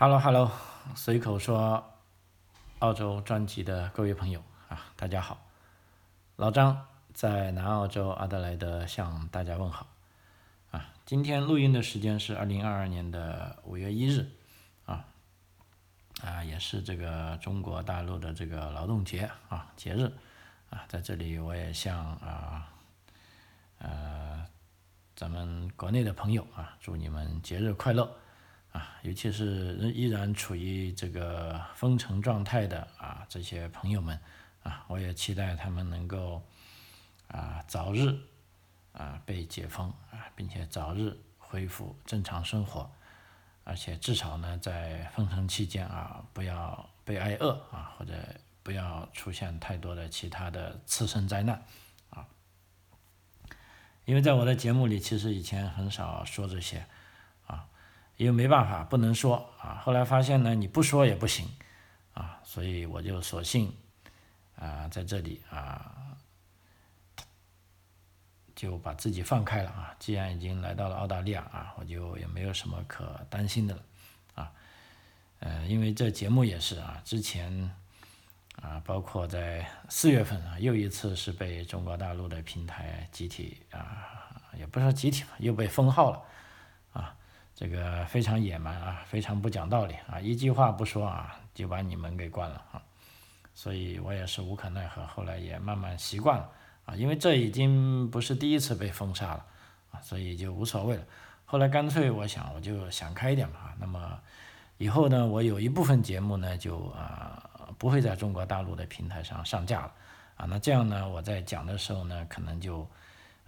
Hello Hello，随口说澳洲专辑的各位朋友啊，大家好，老张在南澳洲阿德莱德向大家问好啊。今天录音的时间是二零二二年的五月一日啊啊，也是这个中国大陆的这个劳动节啊节日啊，在这里我也向啊呃咱们国内的朋友啊，祝你们节日快乐。啊，尤其是依然处于这个封城状态的啊这些朋友们啊，我也期待他们能够啊早日啊被解封啊，并且早日恢复正常生活，而且至少呢在封城期间啊不要被挨饿啊，或者不要出现太多的其他的次生灾难啊。因为在我的节目里，其实以前很少说这些。因为没办法，不能说啊。后来发现呢，你不说也不行啊，所以我就索性啊，在这里啊，就把自己放开了啊。既然已经来到了澳大利亚啊，我就也没有什么可担心的了啊。呃，因为这节目也是啊，之前啊，包括在四月份啊，又一次是被中国大陆的平台集体啊，也不说集体吧，又被封号了。这个非常野蛮啊，非常不讲道理啊，一句话不说啊，就把你们给关了啊，所以我也是无可奈何，后来也慢慢习惯了啊，因为这已经不是第一次被封杀了啊，所以就无所谓了。后来干脆我想，我就想开一点吧，那么以后呢，我有一部分节目呢，就啊不会在中国大陆的平台上上架了啊，那这样呢，我在讲的时候呢，可能就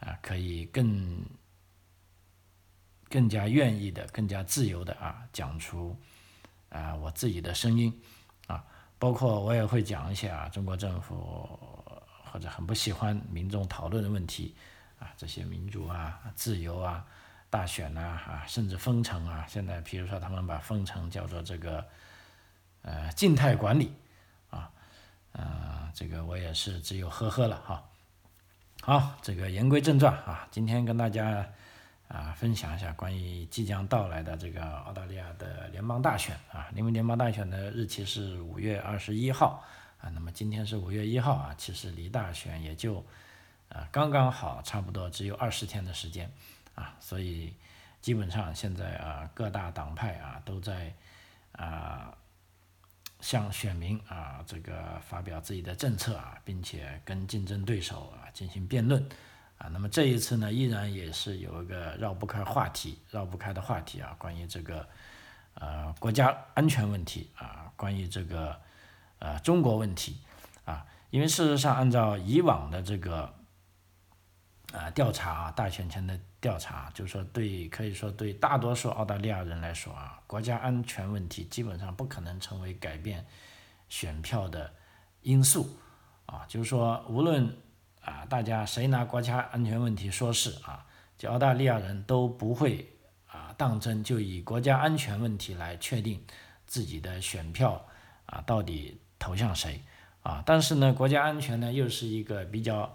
啊可以更。更加愿意的、更加自由的啊，讲出啊我自己的声音啊，包括我也会讲一些啊中国政府或者很不喜欢民众讨论的问题啊，这些民主啊、自由啊、大选呐啊，甚至封城啊，现在比如说他们把封城叫做这个呃静态管理啊，呃这个我也是只有呵呵了哈。好，这个言归正传啊，今天跟大家。啊，分享一下关于即将到来的这个澳大利亚的联邦大选啊，因为联邦大选的日期是五月二十一号啊，那么今天是五月一号啊，其实离大选也就啊刚刚好，差不多只有二十天的时间啊，所以基本上现在啊各大党派啊都在啊向选民啊这个发表自己的政策啊，并且跟竞争对手啊进行辩论。啊，那么这一次呢，依然也是有一个绕不开话题，绕不开的话题啊，关于这个呃国家安全问题啊，关于这个呃中国问题啊，因为事实上按照以往的这个啊调查啊，大选前的调查，就是说对可以说对大多数澳大利亚人来说啊，国家安全问题基本上不可能成为改变选票的因素啊，就是说无论。啊，大家谁拿国家安全问题说事啊？就澳大利亚人都不会啊当真，就以国家安全问题来确定自己的选票啊到底投向谁啊？但是呢，国家安全呢又是一个比较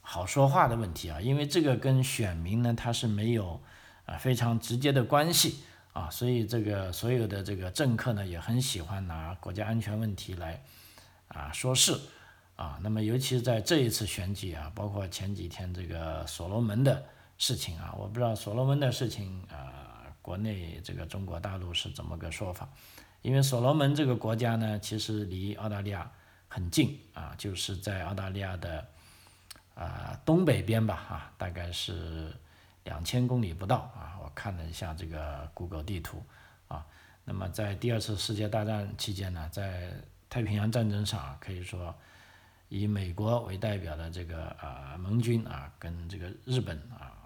好说话的问题啊，因为这个跟选民呢他是没有啊非常直接的关系啊，所以这个所有的这个政客呢也很喜欢拿国家安全问题来啊说事。啊，那么尤其是在这一次选举啊，包括前几天这个所罗门的事情啊，我不知道所罗门的事情啊，国内这个中国大陆是怎么个说法？因为所罗门这个国家呢，其实离澳大利亚很近啊，就是在澳大利亚的啊东北边吧，啊，大概是两千公里不到啊。我看了一下这个 Google 地图啊，那么在第二次世界大战期间呢，在太平洋战争上可以说。以美国为代表的这个啊盟军啊，跟这个日本啊，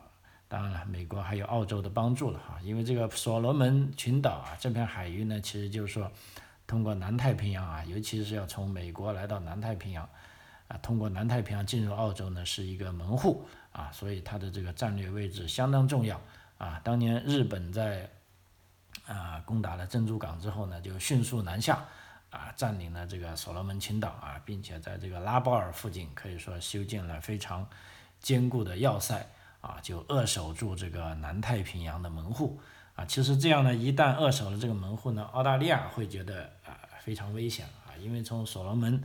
当然了，美国还有澳洲的帮助了哈，因为这个所罗门群岛啊这片海域呢，其实就是说通过南太平洋啊，尤其是要从美国来到南太平洋啊，通过南太平洋进入澳洲呢，是一个门户啊，所以它的这个战略位置相当重要啊。当年日本在啊攻打了珍珠港之后呢，就迅速南下。啊，占领了这个所罗门群岛啊，并且在这个拉波尔附近可以说修建了非常坚固的要塞啊，就扼守住这个南太平洋的门户。啊，其实这样呢，一旦扼守了这个门户呢，澳大利亚会觉得啊非常危险啊，因为从所罗门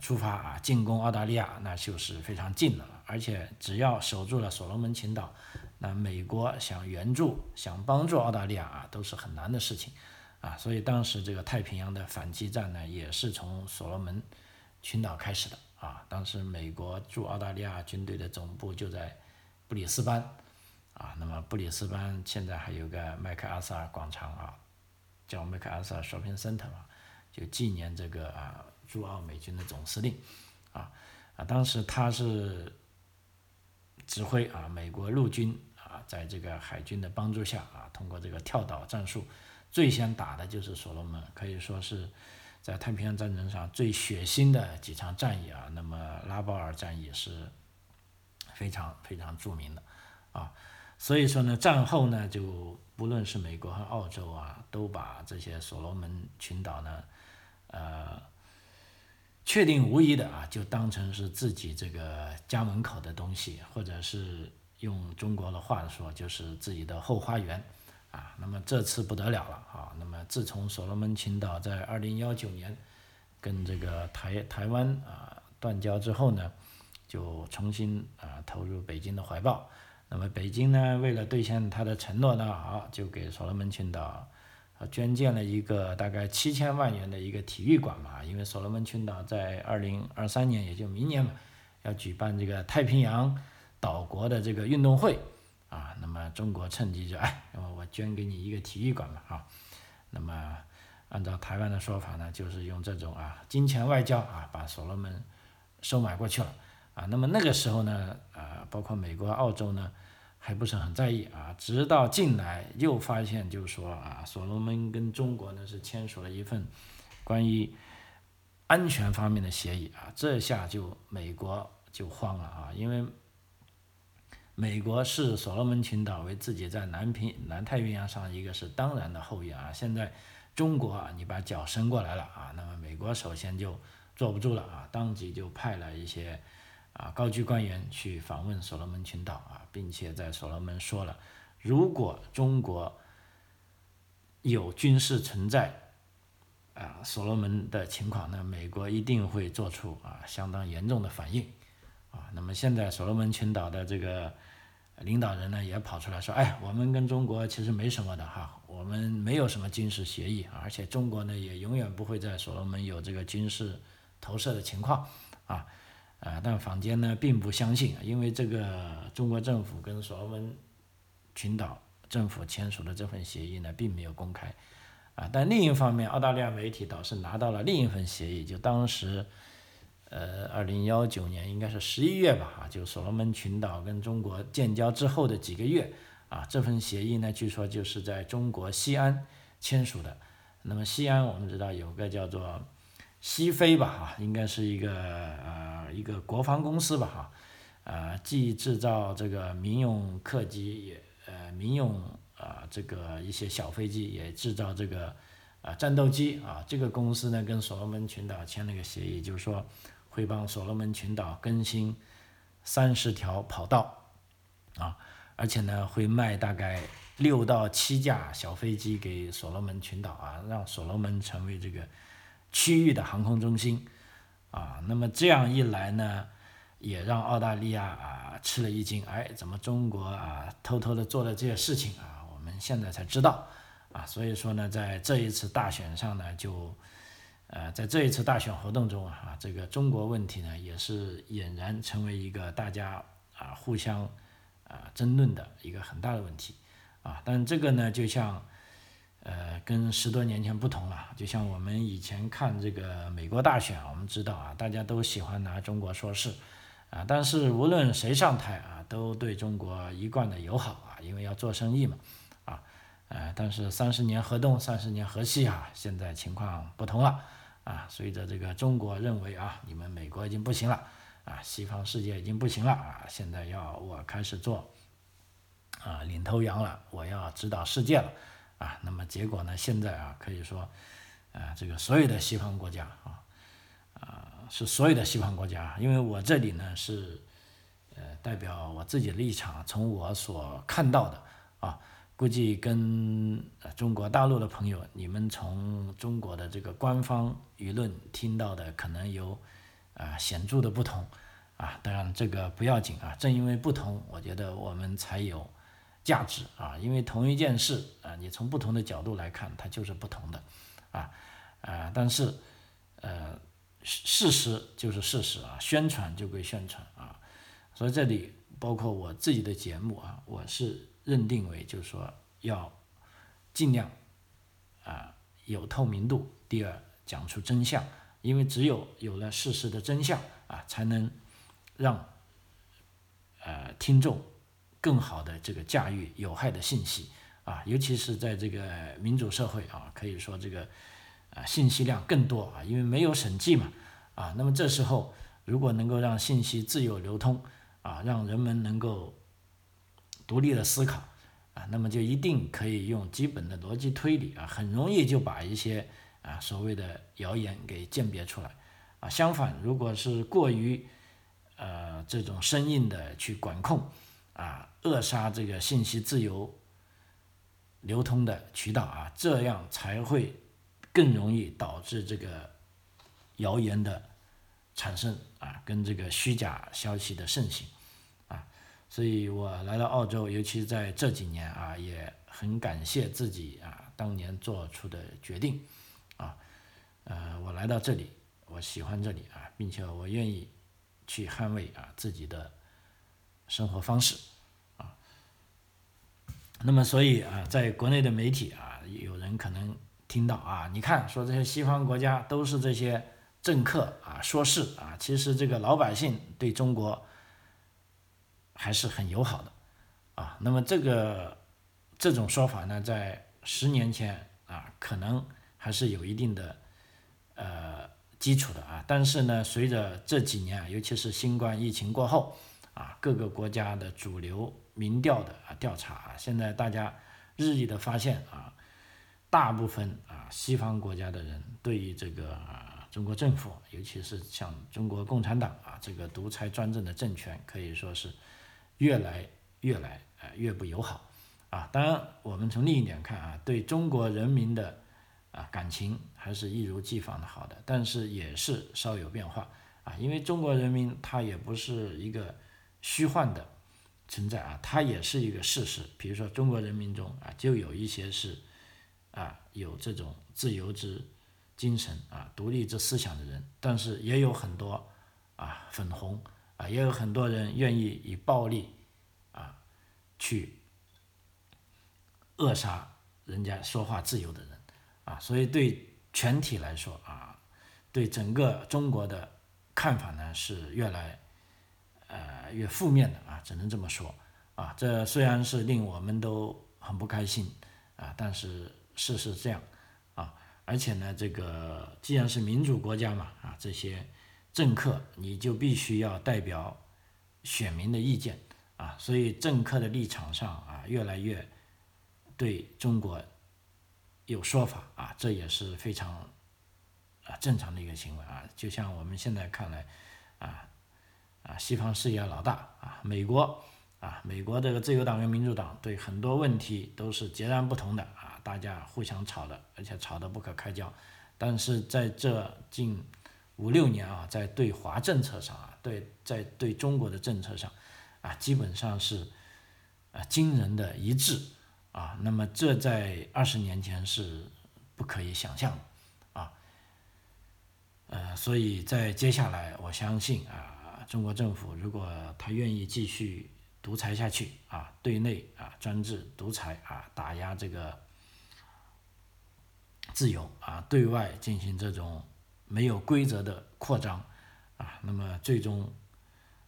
出发啊进攻澳大利亚那就是非常近的了，而且只要守住了所罗门群岛，那美国想援助、想帮助澳大利亚啊都是很难的事情啊，所以当时这个太平洋的反击战呢，也是从所罗门群岛开始的啊，当时美国驻澳大利亚军队的总部就在布里斯班。啊，那么布里斯班现在还有个麦克阿瑟广场啊，叫麦克阿瑟 shopping center 嘛，就纪念这个啊驻澳美军的总司令，啊啊，当时他是指挥啊美国陆军啊，在这个海军的帮助下啊，通过这个跳岛战术，最先打的就是所罗门，可以说是在太平洋战争上最血腥的几场战役啊。那么拉包尔战役是非常非常著名的啊。所以说呢，战后呢，就不论是美国和澳洲啊，都把这些所罗门群岛呢，呃，确定无疑的啊，就当成是自己这个家门口的东西，或者是用中国的话说，就是自己的后花园啊。那么这次不得了了啊！那么自从所罗门群岛在二零幺九年跟这个台台湾啊断交之后呢，就重新啊投入北京的怀抱。那么北京呢，为了兑现他的承诺呢，好就给所罗门群岛啊捐建了一个大概七千万元的一个体育馆嘛。因为所罗门群岛在二零二三年，也就明年嘛，要举办这个太平洋岛国的这个运动会啊。那么中国趁机就哎，那么我捐给你一个体育馆嘛，啊。那么按照台湾的说法呢，就是用这种啊金钱外交啊，把所罗门收买过去了啊。那么那个时候呢，啊，包括美国、澳洲呢。还不是很在意啊，直到近来又发现，就是说啊，所罗门跟中国呢是签署了一份关于安全方面的协议啊，这下就美国就慌了啊，因为美国视所罗门群岛为自己在南平南太平洋上一个是当然的后院啊，现在中国啊你把脚伸过来了啊，那么美国首先就坐不住了啊，当即就派了一些。啊，高级官员去访问所罗门群岛啊，并且在所罗门说了，如果中国有军事存在啊，所罗门的情况，那美国一定会做出啊相当严重的反应啊。那么现在所罗门群岛的这个领导人呢，也跑出来说，哎，我们跟中国其实没什么的哈，我们没有什么军事协议，而且中国呢也永远不会在所罗门有这个军事投射的情况啊。啊，但坊间呢并不相信，因为这个中国政府跟所罗门群岛政府签署的这份协议呢并没有公开，啊，但另一方面，澳大利亚媒体倒是拿到了另一份协议，就当时，呃，二零幺九年应该是十一月吧，啊，就所罗门群岛跟中国建交之后的几个月，啊，这份协议呢，据说就是在中国西安签署的。那么西安我们知道有个叫做。西飞吧，哈，应该是一个呃一个国防公司吧，哈，呃，既制造这个民用客机，也呃民用啊这个一些小飞机，也制造这个啊战斗机啊。这个公司呢跟所罗门群岛签了个协议，就是说会帮所罗门群岛更新三十条跑道啊，而且呢会卖大概六到七架小飞机给所罗门群岛啊，让所罗门成为这个。区域的航空中心，啊，那么这样一来呢，也让澳大利亚啊吃了一惊，哎，怎么中国啊偷偷的做了这些事情啊？我们现在才知道，啊，所以说呢，在这一次大选上呢，就，呃，在这一次大选活动中啊，这个中国问题呢，也是俨然成为一个大家啊互相啊争论的一个很大的问题，啊，但这个呢，就像。呃，跟十多年前不同了。就像我们以前看这个美国大选，我们知道啊，大家都喜欢拿中国说事，啊，但是无论谁上台啊，都对中国一贯的友好啊，因为要做生意嘛，啊，呃，但是三十年河东，三十年河西啊，现在情况不同了，啊，随着这个中国认为啊，你们美国已经不行了，啊，西方世界已经不行了啊，现在要我开始做，啊，领头羊了，我要指导世界了。啊，那么结果呢？现在啊，可以说，啊，这个所有的西方国家啊，啊，是所有的西方国家，因为我这里呢是，呃，代表我自己的立场，从我所看到的啊，估计跟中国大陆的朋友，你们从中国的这个官方舆论听到的可能有啊显著的不同啊。当然这个不要紧啊，正因为不同，我觉得我们才有价值啊。因为同一件事啊，你从不同的角度来看，它就是不同的啊啊。但是呃，事实就是事实啊，宣传就归宣传啊。所以这里包括我自己的节目啊，我是。认定为就是说要尽量啊有透明度，第二讲出真相，因为只有有了事实的真相啊，才能让呃听众更好的这个驾驭有害的信息啊，尤其是在这个民主社会啊，可以说这个啊信息量更多啊，因为没有审计嘛啊，那么这时候如果能够让信息自由流通啊，让人们能够。独立的思考啊，那么就一定可以用基本的逻辑推理啊，很容易就把一些啊所谓的谣言给鉴别出来啊。相反，如果是过于呃这种生硬的去管控啊，扼杀这个信息自由流通的渠道啊，这样才会更容易导致这个谣言的产生啊，跟这个虚假消息的盛行。所以我来到澳洲，尤其在这几年啊，也很感谢自己啊当年做出的决定，啊，呃，我来到这里，我喜欢这里啊，并且我愿意去捍卫啊自己的生活方式，啊，那么所以啊，在国内的媒体啊，有人可能听到啊，你看说这些西方国家都是这些政客啊说事啊，其实这个老百姓对中国。还是很友好的，啊，那么这个这种说法呢，在十年前啊，可能还是有一定的呃基础的啊，但是呢，随着这几年，尤其是新冠疫情过后啊，各个国家的主流民调的啊调查啊，现在大家日益的发现啊，大部分啊西方国家的人对于这个中国政府，尤其是像中国共产党啊这个独裁专政的政权，可以说是。越来越来啊越不友好啊！当然，我们从另一点看啊，对中国人民的啊感情还是一如既往的好的，但是也是稍有变化啊。因为中国人民他也不是一个虚幻的存在啊，他也是一个事实。比如说，中国人民中啊，就有一些是啊有这种自由之精神啊、独立之思想的人，但是也有很多啊粉红。啊，也有很多人愿意以暴力啊去扼杀人家说话自由的人啊，所以对全体来说啊，对整个中国的看法呢是越来呃越负面的啊，只能这么说啊。这虽然是令我们都很不开心啊，但是事实这样啊，而且呢，这个既然是民主国家嘛啊，这些。政客你就必须要代表选民的意见啊，所以政客的立场上啊，越来越对中国有说法啊，这也是非常啊正常的一个行为啊。就像我们现在看来啊啊，西方世界老大啊，美国啊，美国这个自由党跟民主党对很多问题都是截然不同的啊，大家互相吵的，而且吵得不可开交。但是在这近五六年啊，在对华政策上啊，对在对中国的政策上，啊，基本上是啊惊人的一致啊。那么这在二十年前是不可以想象的啊。呃，所以在接下来，我相信啊，中国政府如果他愿意继续独裁下去啊，对内啊专制独裁啊，打压这个自由啊，对外进行这种。没有规则的扩张，啊，那么最终，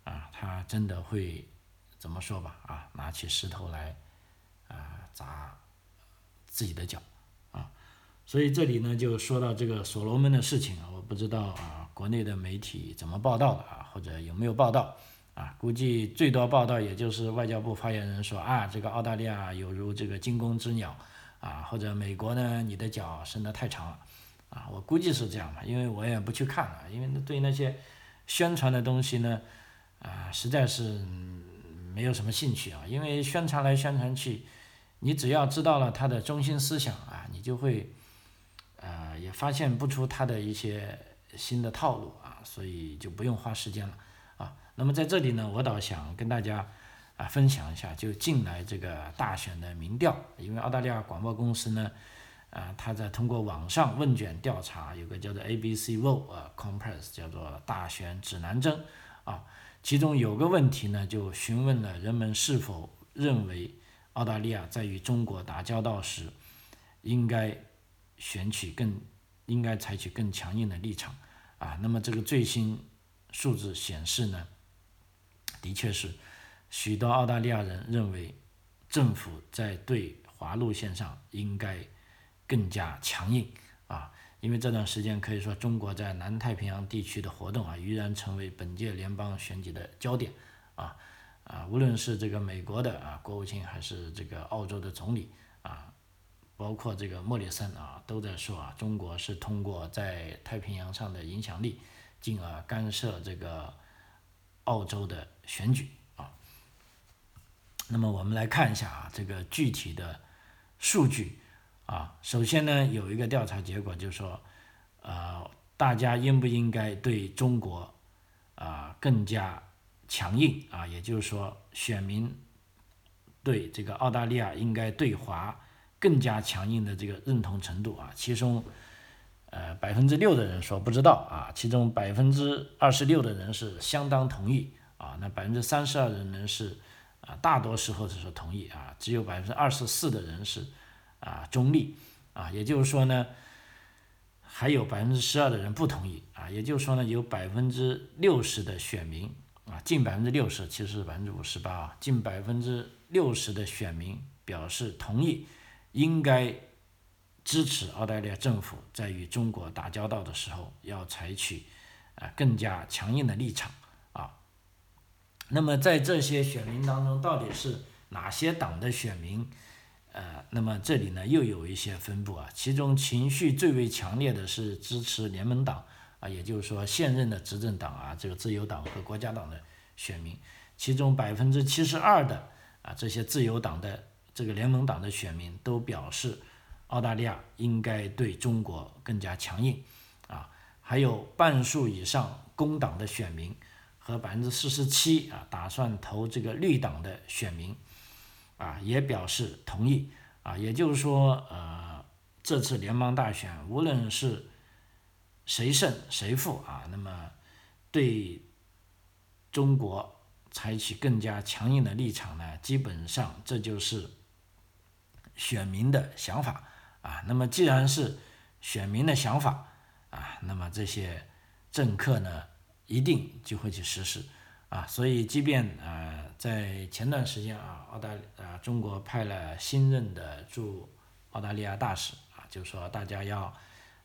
啊，他真的会怎么说吧？啊，拿起石头来，啊，砸自己的脚，啊，所以这里呢就说到这个所罗门的事情啊，我不知道啊，国内的媒体怎么报道的啊，或者有没有报道啊？估计最多报道也就是外交部发言人说啊，这个澳大利亚有如这个惊弓之鸟，啊，或者美国呢，你的脚伸得太长了。啊，我估计是这样吧，因为我也不去看了，因为对那些宣传的东西呢，啊，实在是没有什么兴趣啊。因为宣传来宣传去，你只要知道了他的中心思想啊，你就会，呃，也发现不出他的一些新的套路啊，所以就不用花时间了啊。那么在这里呢，我倒想跟大家啊分享一下，就近来这个大选的民调，因为澳大利亚广播公司呢。啊，他在通过网上问卷调查，有个叫做 ABC Vote 啊，Compass 叫做大选指南针啊，其中有个问题呢，就询问了人们是否认为澳大利亚在与中国打交道时，应该选取更应该采取更强硬的立场啊。那么这个最新数字显示呢，的确是许多澳大利亚人认为政府在对华路线上应该。更加强硬啊！因为这段时间可以说中国在南太平洋地区的活动啊，依然成为本届联邦选举的焦点啊啊！无论是这个美国的啊国务卿，还是这个澳洲的总理啊，包括这个莫里森啊，都在说啊，中国是通过在太平洋上的影响力，进而干涉这个澳洲的选举啊。那么我们来看一下啊，这个具体的数据。啊，首先呢，有一个调查结果，就是说，呃，大家应不应该对中国啊更加强硬啊？也就是说，选民对这个澳大利亚应该对华更加强硬的这个认同程度啊，其中呃百分之六的人说不知道啊，其中百分之二十六的人是相当同意啊，那百分之三十二的人是啊大多时候是说同意啊，只有百分之二十四的人是。啊，中立啊，也就是说呢，还有百分之十二的人不同意啊，也就是说呢，有百分之六十的选民啊，近百分之六十，其实是百分之五十八啊，近百分之六十的选民表示同意，应该支持澳大利亚政府在与中国打交道的时候要采取啊更加强硬的立场啊。那么在这些选民当中，到底是哪些党的选民？呃，那么这里呢又有一些分布啊，其中情绪最为强烈的是支持联盟党啊，也就是说现任的执政党啊，这个自由党和国家党的选民，其中百分之七十二的啊这些自由党的这个联盟党的选民都表示澳大利亚应该对中国更加强硬啊，还有半数以上工党的选民和百分之四十七啊打算投这个绿党的选民。啊，也表示同意啊，也就是说，呃，这次联邦大选无论是谁胜谁负啊，那么对中国采取更加强硬的立场呢，基本上这就是选民的想法啊。那么既然是选民的想法啊，那么这些政客呢，一定就会去实施。啊，所以即便呃在前段时间啊，澳大啊中国派了新任的驻澳大利亚大使啊，就说大家要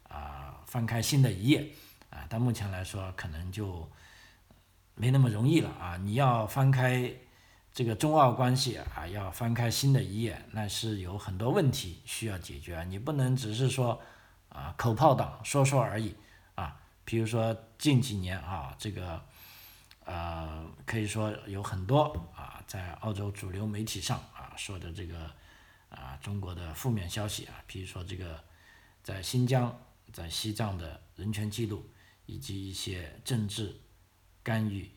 啊翻开新的一页啊，但目前来说可能就没那么容易了啊。你要翻开这个中澳关系啊，要翻开新的一页，那是有很多问题需要解决，你不能只是说啊口炮党说说而已啊。比如说近几年啊这个。呃，可以说有很多啊，在澳洲主流媒体上啊说的这个啊中国的负面消息啊，比如说这个在新疆、在西藏的人权记录，以及一些政治干预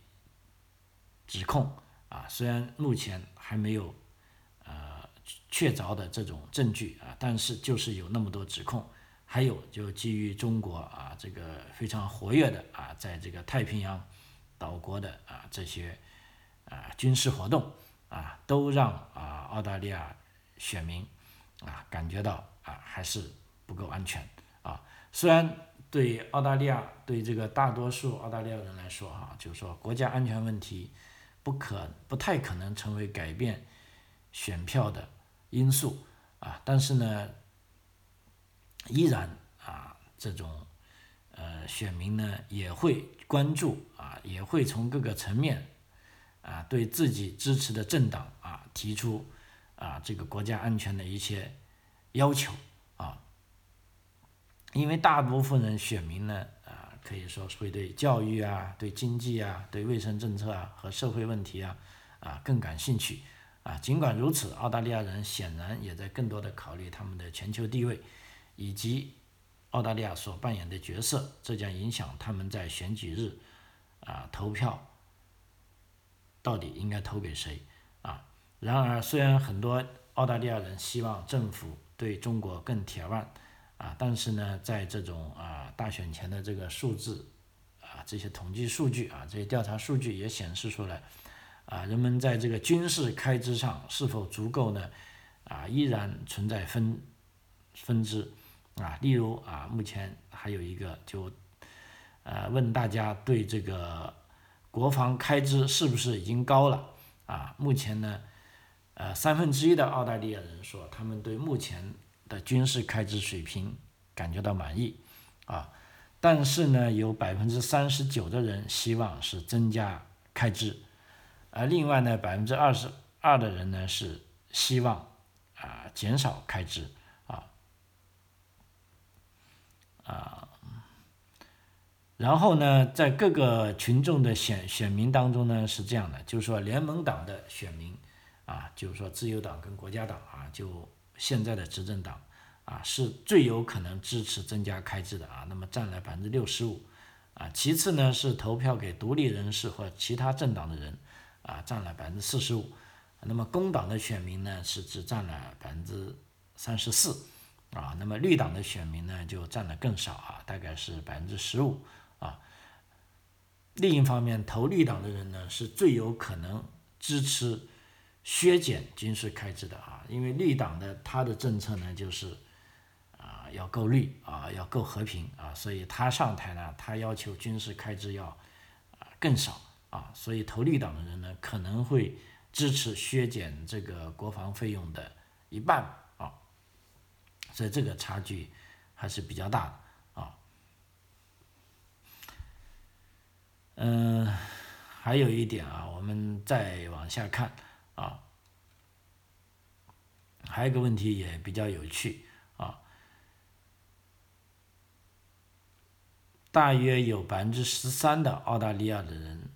指控啊，虽然目前还没有呃确凿的这种证据啊，但是就是有那么多指控，还有就基于中国啊这个非常活跃的啊，在这个太平洋。岛国的啊这些啊军事活动啊，都让啊澳大利亚选民啊感觉到啊还是不够安全啊。虽然对澳大利亚对这个大多数澳大利亚人来说哈，就是说国家安全问题不可不太可能成为改变选票的因素啊，但是呢，依然啊这种呃选民呢也会。关注，也会从各个层面啊，对自己支持的政党啊提出啊这个国家安全的一些要求啊，因为大部分人选民呢啊，可以说会对教育啊、对经济啊、对卫生政策啊和社会问题啊啊更感兴趣。啊，尽管如此，澳大利亚人显然也在更多的考虑他们的全球地位，以及澳大利亚所扮演的角色，这将影响他们在选举日啊投票到底应该投给谁啊。然而，虽然很多澳大利亚人希望政府对中国更铁腕啊，但是呢，在这种啊大选前的这个数字啊这些统计数据啊这些调查数据也显示出来。啊，人们在这个军事开支上是否足够呢？啊，依然存在分分支啊。例如啊，目前还有一个就呃问大家对这个国防开支是不是已经高了啊？目前呢，呃三分之一的澳大利亚人说他们对目前的军事开支水平感觉到满意啊，但是呢，有百分之三十九的人希望是增加开支。而另外呢，百分之二十二的人呢是希望啊减少开支啊啊，然后呢，在各个群众的选选民当中呢是这样的，就是说联盟党的选民啊，就是说自由党跟国家党啊，就现在的执政党啊是最有可能支持增加开支的啊，那么占了百分之六十五啊，其次呢是投票给独立人士或其他政党的人。啊，占了百分之四十五，那么工党的选民呢是只占了百分之三十四，啊，那么绿党的选民呢就占的更少啊，大概是百分之十五。另一方面，投绿党的人呢是最有可能支持削减军事开支的啊，因为绿党的他的政策呢就是啊要够绿啊要够和平啊，所以他上台呢，他要求军事开支要啊更少。啊，所以投绿党的人呢，可能会支持削减这个国防费用的一半啊，所以这个差距还是比较大的啊。嗯，还有一点啊，我们再往下看啊，还有一个问题也比较有趣啊，大约有百分之十三的澳大利亚的人。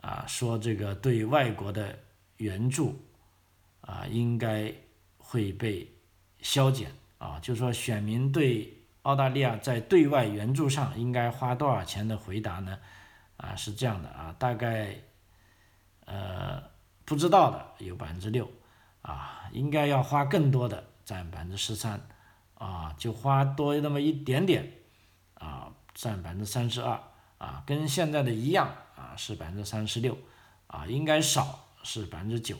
啊，说这个对外国的援助啊，应该会被削减啊，就说选民对澳大利亚在对外援助上应该花多少钱的回答呢？啊，是这样的啊，大概呃不知道的有百分之六啊，应该要花更多的占百分之十三啊，就花多那么一点点啊，占百分之三十二啊，跟现在的一样。啊，是百分之三十六，啊，应该少是百分之九，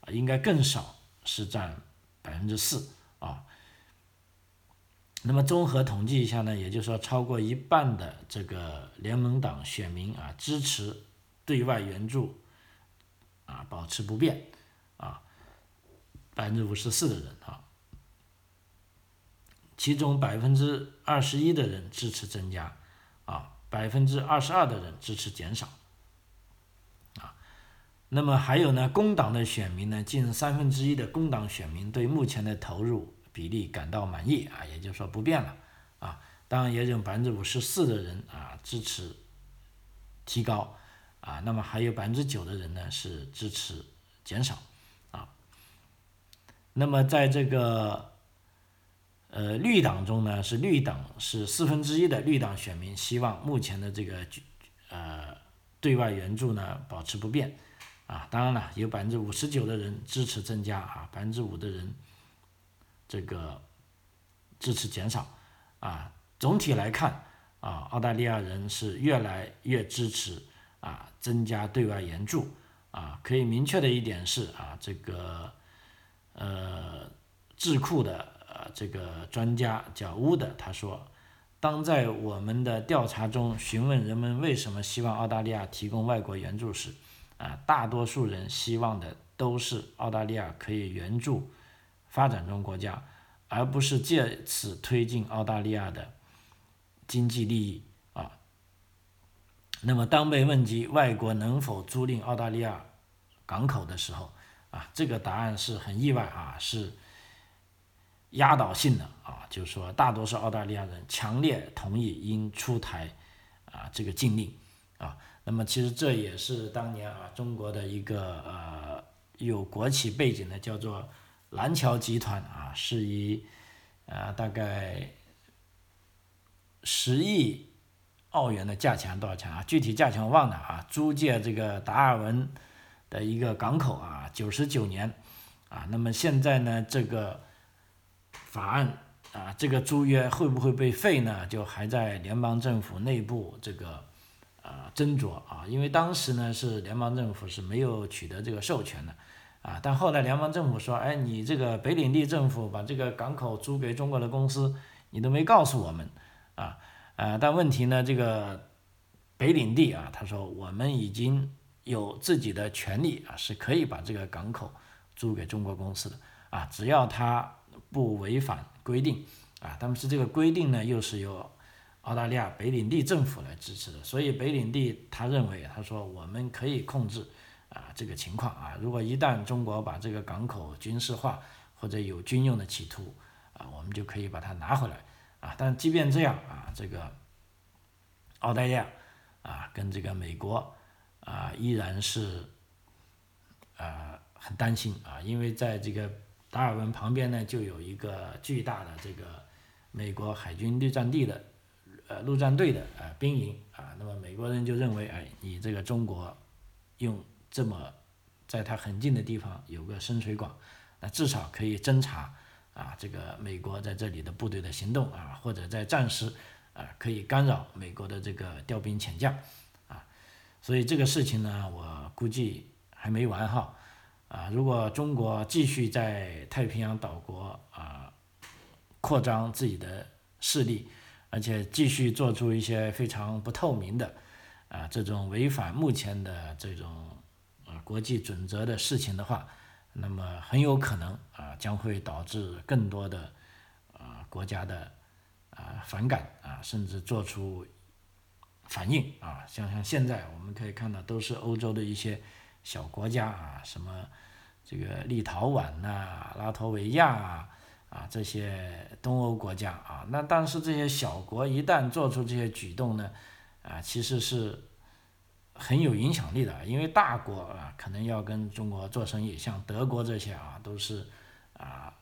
啊，应该更少是占百分之四，啊，那么综合统计一下呢，也就是说，超过一半的这个联盟党选民啊，支持对外援助，啊，保持不变，啊，百分之五十四的人啊，其中百分之二十一的人支持增加，啊，百分之二十二的人支持减少。啊那么还有呢，工党的选民呢，近三分之一的工党选民对目前的投入比例感到满意啊，也就是说不变了啊。当然也有百分之五十四的人啊支持提高啊，那么还有百分之九的人呢是支持减少啊。那么在这个呃绿党中呢，是绿党是四分之一的绿党选民希望目前的这个呃对外援助呢保持不变。啊，当然了，有百分之五十九的人支持增加啊，百分之五的人这个支持减少啊。总体来看啊，澳大利亚人是越来越支持啊增加对外援助啊。可以明确的一点是啊，这个呃智库的呃这个专家叫乌的，他说，当在我们的调查中询问人们为什么希望澳大利亚提供外国援助时，啊，大多数人希望的都是澳大利亚可以援助发展中国家，而不是借此推进澳大利亚的经济利益啊。那么，当被问及外国能否租赁澳大利亚港口的时候，啊，这个答案是很意外啊，是压倒性的啊，就是说，大多数澳大利亚人强烈同意应出台啊这个禁令啊。那么其实这也是当年啊中国的一个呃有国企背景的，叫做蓝桥集团啊，是以啊大概十亿澳元的价钱多少钱啊？具体价钱我忘了啊。租借这个达尔文的一个港口啊，九十九年啊。那么现在呢，这个法案啊，这个租约会不会被废呢？就还在联邦政府内部这个。啊，斟酌啊，因为当时呢是联邦政府是没有取得这个授权的，啊，但后来联邦政府说，哎，你这个北领地政府把这个港口租给中国的公司，你都没告诉我们，啊，啊，但问题呢，这个北领地啊，他说我们已经有自己的权利啊，是可以把这个港口租给中国公司的，啊，只要他不违反规定，啊，但是这个规定呢又是由。澳大利亚北领地政府来支持的，所以北领地他认为，他说我们可以控制啊这个情况啊，如果一旦中国把这个港口军事化或者有军用的企图啊，我们就可以把它拿回来啊。但即便这样啊，这个澳大利亚啊跟这个美国啊依然是啊很担心啊，因为在这个达尔文旁边呢就有一个巨大的这个美国海军陆战地的。呃，陆战队的啊兵营啊，那么美国人就认为，哎，你这个中国用这么在它很近的地方有个深水广，那至少可以侦查啊，这个美国在这里的部队的行动啊，或者在战时啊可以干扰美国的这个调兵遣将啊，所以这个事情呢，我估计还没完哈啊，如果中国继续在太平洋岛国啊扩张自己的势力。而且继续做出一些非常不透明的，啊，这种违反目前的这种国际准则的事情的话，那么很有可能啊将会导致更多的啊国家的啊反感啊，甚至做出反应啊。像像现在我们可以看到，都是欧洲的一些小国家啊，什么这个立陶宛呐、拉脱维亚啊。啊，这些东欧国家啊，那但是这些小国一旦做出这些举动呢，啊，其实是很有影响力的，因为大国啊，可能要跟中国做生意，像德国这些啊，都是啊，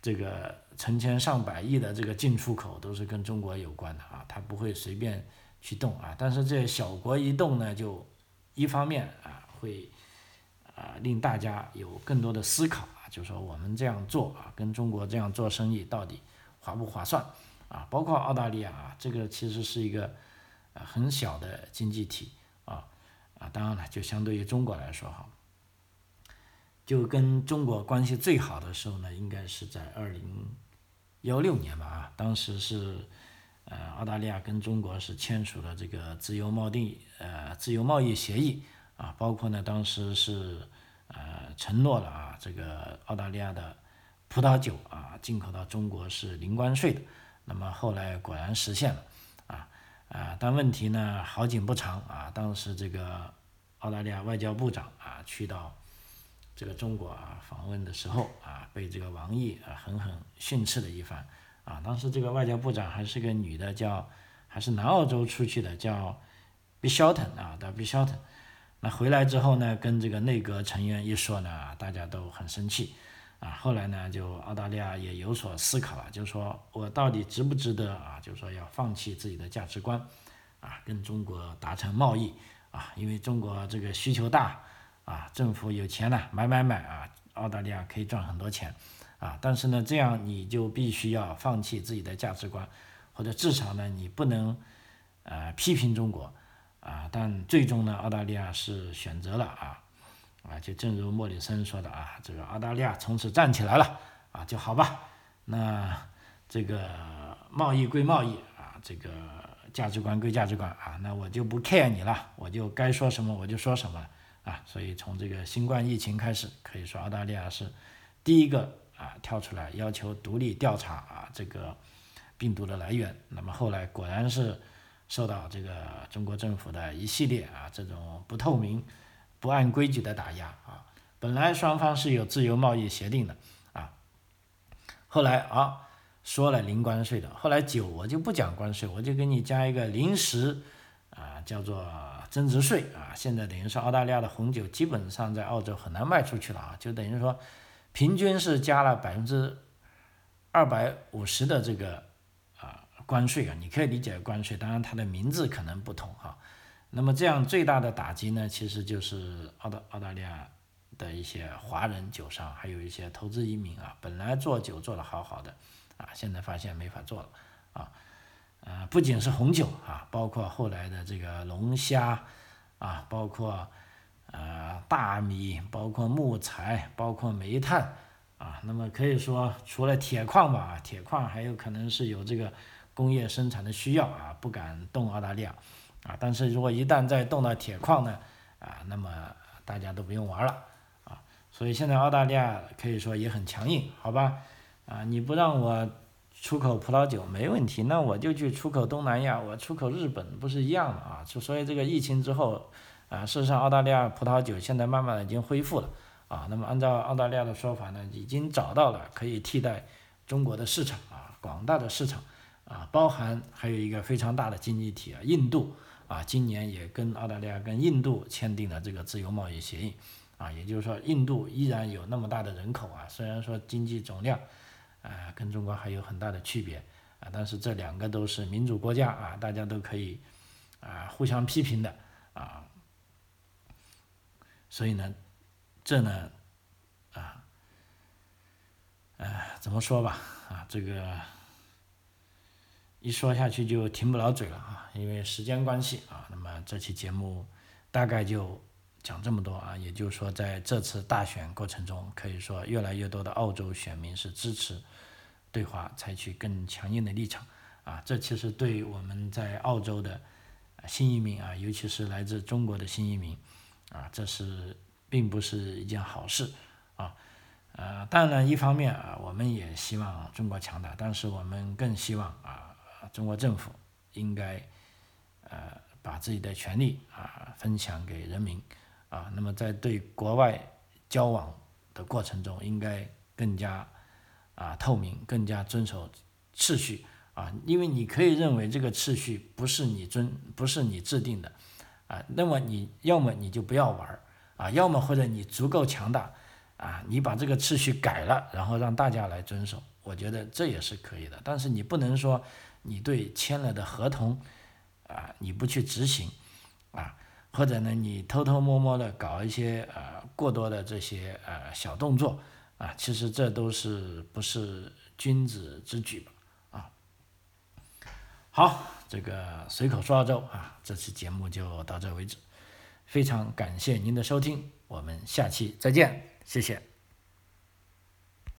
这个成千上百亿的这个进出口都是跟中国有关的啊，他不会随便去动啊，但是这小国一动呢，就一方面啊，会啊令大家有更多的思考啊。就说我们这样做啊，跟中国这样做生意到底划不划算啊？包括澳大利亚啊，这个其实是一个啊很小的经济体啊啊，当然了，就相对于中国来说哈，就跟中国关系最好的时候呢，应该是在二零幺六年吧啊，当时是呃澳大利亚跟中国是签署了这个自由贸易呃自由贸易协议啊，包括呢当时是。呃，承诺了啊，这个澳大利亚的葡萄酒啊，进口到中国是零关税的。那么后来果然实现了啊，但问题呢，好景不长啊。当时这个澳大利亚外交部长啊，去到这个中国啊访问的时候啊，被这个王毅啊狠狠训斥了一番啊。当时这个外交部长还是个女的，叫还是南澳洲出去的，叫 b i s h o t o n 啊，叫 b i s h o t o n 那回来之后呢，跟这个内阁成员一说呢，大家都很生气，啊，后来呢，就澳大利亚也有所思考了，就是说我到底值不值得啊？就是说要放弃自己的价值观，啊，跟中国达成贸易，啊，因为中国这个需求大，啊，政府有钱了，买买买啊，澳大利亚可以赚很多钱，啊，但是呢，这样你就必须要放弃自己的价值观，或者至少呢，你不能，呃，批评中国。啊，但最终呢，澳大利亚是选择了啊，啊，就正如莫里森说的啊，这个澳大利亚从此站起来了啊，就好吧。那这个贸易归贸易啊，这个价值观归价值观啊，那我就不 care 你了，我就该说什么我就说什么啊。所以从这个新冠疫情开始，可以说澳大利亚是第一个啊跳出来要求独立调查啊这个病毒的来源。那么后来果然是。受到这个中国政府的一系列啊这种不透明、不按规矩的打压啊，本来双方是有自由贸易协定的啊，后来啊说了零关税的，后来酒我就不讲关税，我就给你加一个临时啊叫做增值税啊，现在等于说澳大利亚的红酒基本上在澳洲很难卖出去了啊，就等于说平均是加了百分之二百五十的这个啊关税啊，你可以理解关税，当然它的名字可能不同哈。那么这样最大的打击呢，其实就是澳大澳大利亚的一些华人酒商，还有一些投资移民啊，本来做酒做得好好的啊，现在发现没法做了啊。呃，不仅是红酒啊，包括后来的这个龙虾啊，包括呃大米，包括木材，包括煤炭啊，那么可以说除了铁矿吧，铁矿还有可能是有这个工业生产的需要啊，不敢动澳大利亚。啊，但是如果一旦再动到铁矿呢，啊，那么大家都不用玩了，啊，所以现在澳大利亚可以说也很强硬，好吧？啊，你不让我出口葡萄酒没问题，那我就去出口东南亚，我出口日本不是一样的啊？就所以这个疫情之后，啊，事实上澳大利亚葡萄酒现在慢慢的已经恢复了，啊，那么按照澳大利亚的说法呢，已经找到了可以替代中国的市场啊，广大的市场啊，包含还有一个非常大的经济体啊，印度。啊，今年也跟澳大利亚、跟印度签订了这个自由贸易协议，啊，也就是说，印度依然有那么大的人口啊，虽然说经济总量，啊，跟中国还有很大的区别，啊，但是这两个都是民主国家啊，大家都可以啊互相批评的啊，所以呢，这呢，啊，呃，怎么说吧，啊，这个。一说下去就停不了嘴了啊，因为时间关系啊，那么这期节目大概就讲这么多啊。也就是说，在这次大选过程中，可以说越来越多的澳洲选民是支持对华采取更强硬的立场啊。这其实对我们在澳洲的新移民啊，尤其是来自中国的新移民啊，这是并不是一件好事啊。呃，当然一方面啊，我们也希望中国强大，但是我们更希望啊。中国政府应该，呃，把自己的权利啊分享给人民，啊，那么在对国外交往的过程中，应该更加啊透明，更加遵守秩序啊，因为你可以认为这个秩序不是你遵，不是你制定的，啊，那么你要么你就不要玩儿，啊，要么或者你足够强大，啊，你把这个秩序改了，然后让大家来遵守，我觉得这也是可以的，但是你不能说。你对签了的合同，啊，你不去执行，啊，或者呢，你偷偷摸摸的搞一些呃过多的这些呃小动作，啊，其实这都是不是君子之举吧，啊，好，这个随口说澳洲啊，这期节目就到这为止，非常感谢您的收听，我们下期再见，谢谢。